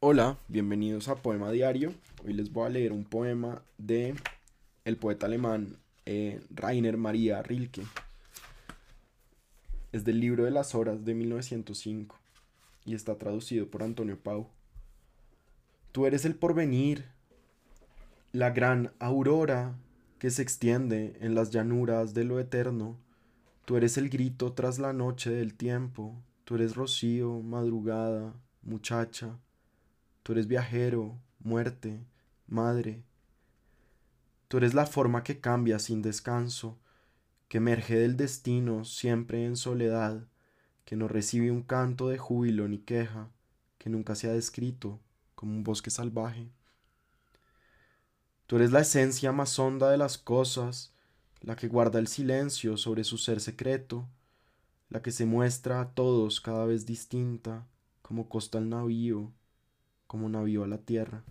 Hola, bienvenidos a Poema Diario. Hoy les voy a leer un poema de el poeta alemán eh, Rainer Maria Rilke. Es del libro de las horas de 1905 y está traducido por Antonio Pau. Tú eres el porvenir, la gran aurora que se extiende en las llanuras de lo eterno. Tú eres el grito tras la noche del tiempo. Tú eres rocío, madrugada, muchacha Tú eres viajero, muerte, madre. Tú eres la forma que cambia sin descanso, que emerge del destino siempre en soledad, que no recibe un canto de júbilo ni queja, que nunca se ha descrito como un bosque salvaje. Tú eres la esencia más honda de las cosas, la que guarda el silencio sobre su ser secreto, la que se muestra a todos cada vez distinta, como costa el navío, como navío a la tierra.